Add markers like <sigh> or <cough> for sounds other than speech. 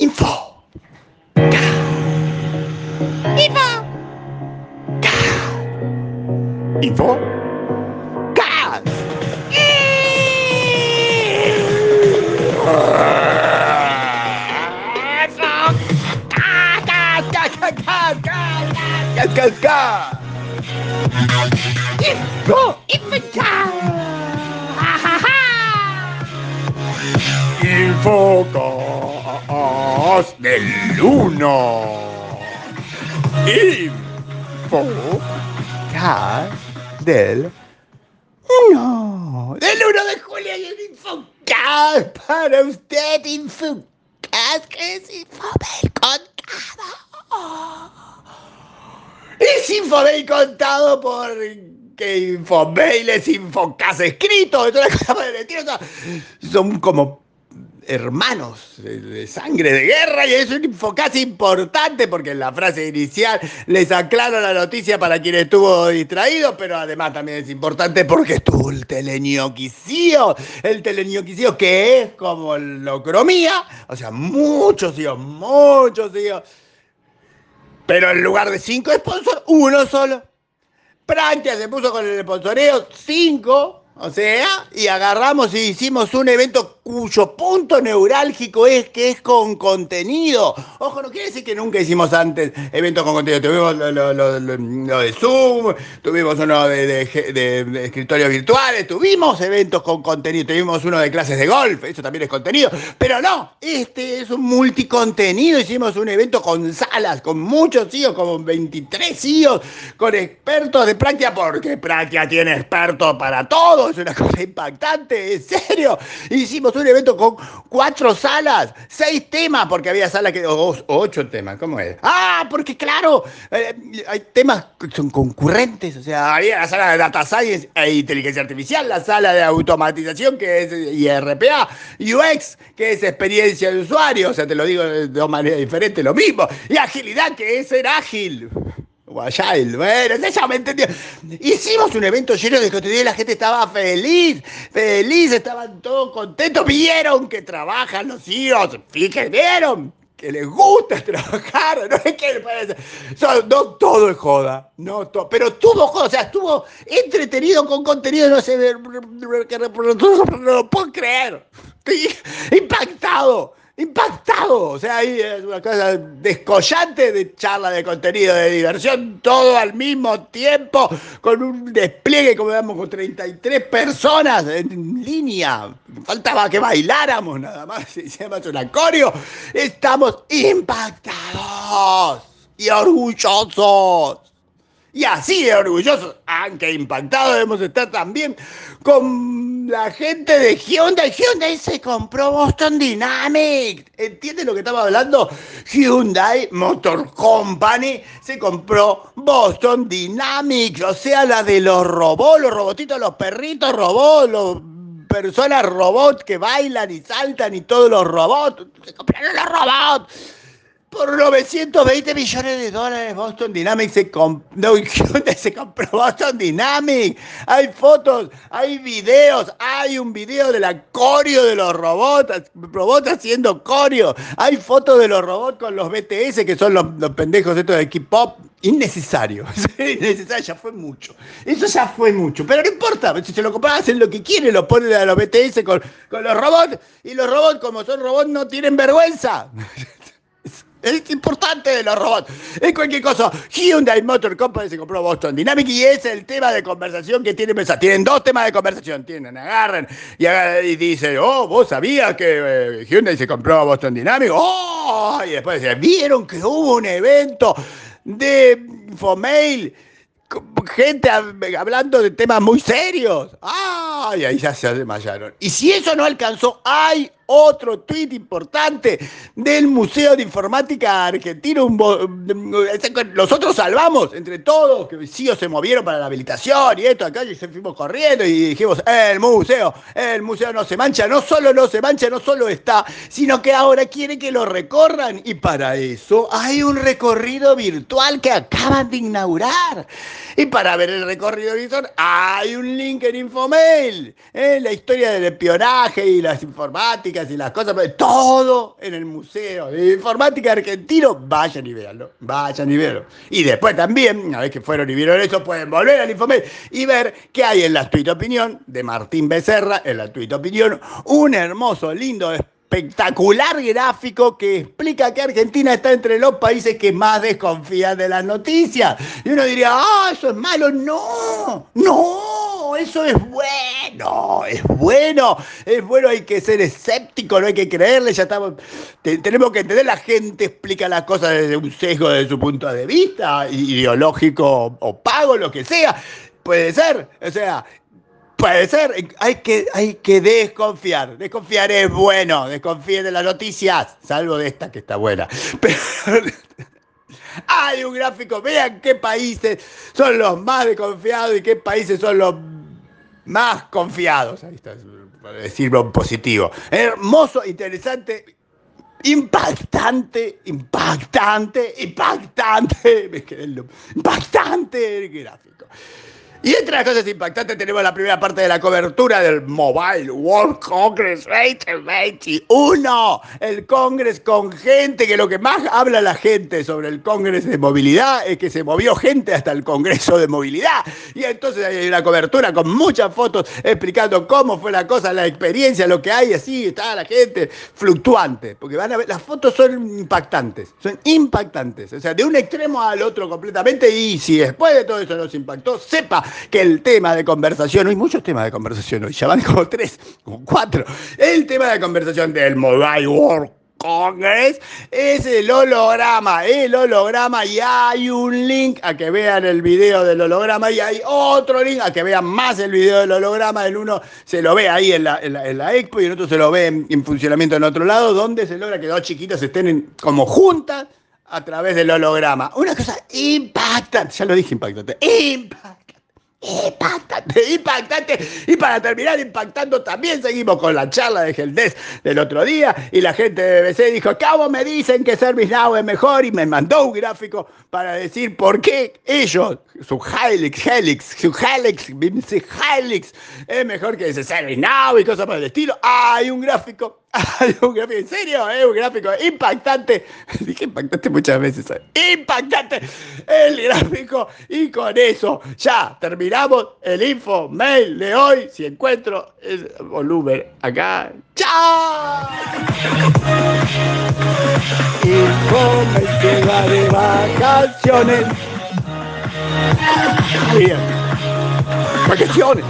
Info. Info. Info. Gas. Gas, gas, gas. Info. Info. Del 1. Infocas del 1. Del 1 de julio hay un Infocas para usted. Infocas que es Infobel contado. Es Infobel contado por que Infomail es Infocas escrito, es una cosa madre, tío, o sea, son como hermanos de, sangre de guerra y es un Infocas importante porque en la frase inicial les aclaro la noticia para quien estuvo distraído, pero además también es importante porque estuvo el teleñoquicío, el teleñoquicío que es como locromía, o sea, muchos hijos, muchos hijos, pero en lugar de cinco sponsors, uno solo. Prancia se puso con el sponsoreo 5, o sea, y agarramos y hicimos un evento cuyo punto neurálgico es que es con contenido. Ojo, no quiere decir que nunca hicimos antes eventos con contenido. Tuvimos lo, de Zoom, tuvimos uno de, escritorios virtuales, tuvimos eventos con contenido, tuvimos uno de clases de golf, eso también es contenido. Pero no, este es un multicontenido. Hicimos un evento con salas, con muchos CEOs, como 23 CEOs, con expertos de práctica, porque práctica tiene expertos para todo, es una cosa impactante, en serio. Hicimos un evento con cuatro salas, seis temas, porque había salas que. o- ocho temas, ¿cómo es? Ah, porque claro, eh, hay temas que son concurrentes, o sea, había la sala de Data Science e Inteligencia Artificial, la sala de automatización, que es IRPA, UX, que es experiencia de usuario, o sea, te lo digo de dos maneras diferentes, lo mismo, y agilidad, que es ser ágil. Agile, bueno, ya me entendió. Hicimos un evento lleno de contenido y la gente estaba feliz, feliz, estaban todos contentos. Vieron que trabajan los hijos, fíjense, vieron que les gusta trabajar, no es que les parece. No todo es joda, no todo, pero tuvo joda, o sea, estuvo entretenido con contenido, no sé, no lo puedo creer. Impactado. Impactado, o sea, ahí es una cosa descollante de charla de contenido, de diversión, todo al mismo tiempo, con un despliegue, como veamos, con 33 personas en línea. Faltaba que bailáramos nada más, <laughs> hicimos un acorio. Estamos impactados y orgullosos. Y así de orgullosos, aunque impactados debemos estar también con la gente de Hyundai. Hyundai se compró Boston Dynamics. ¿Entienden lo que estamos hablando? Hyundai Motor Company se compró Boston Dynamics. O sea, la de los robots, los robotitos, los perritos robots, los personas robots que bailan y saltan y todos los robots. Se compraron los robots. Por 920 millones de dólares Boston Dynamics se, comp- <laughs> compró Boston Dynamics. Hay fotos, hay videos, hay un video de la coreo de los robots, robots haciendo coreo. Hay fotos de los robots con los BTS, que son los, los pendejos estos de K-pop. Innecesario, <laughs> innecesario, ya fue mucho. Eso ya fue mucho, pero no importa, si se lo compran, hacen lo que quieren, lo ponen a los BTS con, con los robots, y los robots, como son robots, no tienen vergüenza. <laughs> Es importante de los robots. Es cualquier cosa. Hyundai Motor Company se compró Boston Dynamics y es el tema de conversación que tienen pensado. Tienen dos temas de conversación. Tienen, agarran y, agarran y dicen, oh, vos sabías que eh, Hyundai se compró Boston Dynamics. Oh, y después dicen, vieron que hubo un evento de Infomail gente hab- hablando de temas muy serios. ¡Ay! Ahí ya se desmayaron. Y si eso no alcanzó, hay otro tuit importante del Museo de Informática Argentino. Nosotros salvamos entre todos, que sí se movieron para la habilitación y esto, acá, y se fuimos corriendo y dijimos, el museo, el museo no se mancha, no solo no se mancha, no solo está, sino que ahora quiere que lo recorran. Y para eso hay un recorrido virtual que acaban de inaugurar. Y para ver el recorrido virtual hay un link en Infomail. ¿Eh? La historia del espionaje y las informáticas y las cosas, todo en el Museo de Informática Argentino, vayan y véanlo, vayan y véanlo. Y después también, una vez que fueron y vieron eso, pueden volver al Infomail y ver que hay en la Tweet Opinión de Martín Becerra, en la Tweet Opinión, un hermoso, lindo espectacular gráfico que explica que Argentina está entre los países que más desconfían de las noticias. Y uno diría, ah, eso es malo. No, no, eso es bueno, es bueno, es bueno, hay que ser escéptico, no hay que creerle, ya estamos, tenemos que entender, la gente explica las cosas desde un sesgo, desde su punto de vista, ideológico o pago, lo que sea. Puede ser, o sea, Puede ser, hay que, hay que desconfiar. Desconfiar es bueno, desconfíen de las noticias, salvo de esta que está buena. <laughs> Pero hay un gráfico, vean qué países son los más desconfiados y qué países son los más confiados. Ahí está, para decirlo en positivo. Hermoso, interesante, impactante, impactante, impactante. <laughs> Me quedé impactante el gráfico. Y entre las cosas impactantes tenemos la primera parte de la cobertura del Mobile World Congress 2021. El Congress con gente, que lo que más habla la gente sobre el Congress de movilidad es que se movió gente hasta el Congreso de movilidad. Y entonces hay una cobertura con muchas fotos explicando cómo fue la cosa, la experiencia, lo que hay, así está la gente fluctuante. Porque van a ver, las fotos son impactantes, son impactantes. O sea, de un extremo al otro completamente. Y si después de todo eso nos impactó, sepa que el tema de conversación, hay muchos temas de conversación hoy, ya van como tres, como cuatro. El tema de conversación del Mobile World Congress es el holograma, el holograma y hay un link a que vean el video del holograma y hay otro link a que vean más el video del holograma, el uno se lo ve ahí en la, en la, expo y el otro se lo ve en, funcionamiento en otro lado, donde se logra que dos chiquitas estén como juntas a través del holograma. Una cosa impactante, ya lo dije impactante, impactante Impactante, impactante. Y para terminar impactando, también seguimos con la charla de Geldes del otro día. Y la gente de BBC dijo: ¿Cómo me dicen que ServiceNow es mejor? Y me mandó un gráfico para decir por qué ellos, su Helix, Helix, su Helix, Helix es mejor que ese ServiceNow y cosas por el estilo. Hay un gráfico <laughs> un gráfico, en serio, es un gráfico impactante. <laughs> Dije impactante muchas veces. Impactante el gráfico. Y con eso ya terminamos el info mail de hoy. Si encuentro el volumen acá. ¡Chao! Info mail que de vacaciones. Bien. Vacaciones.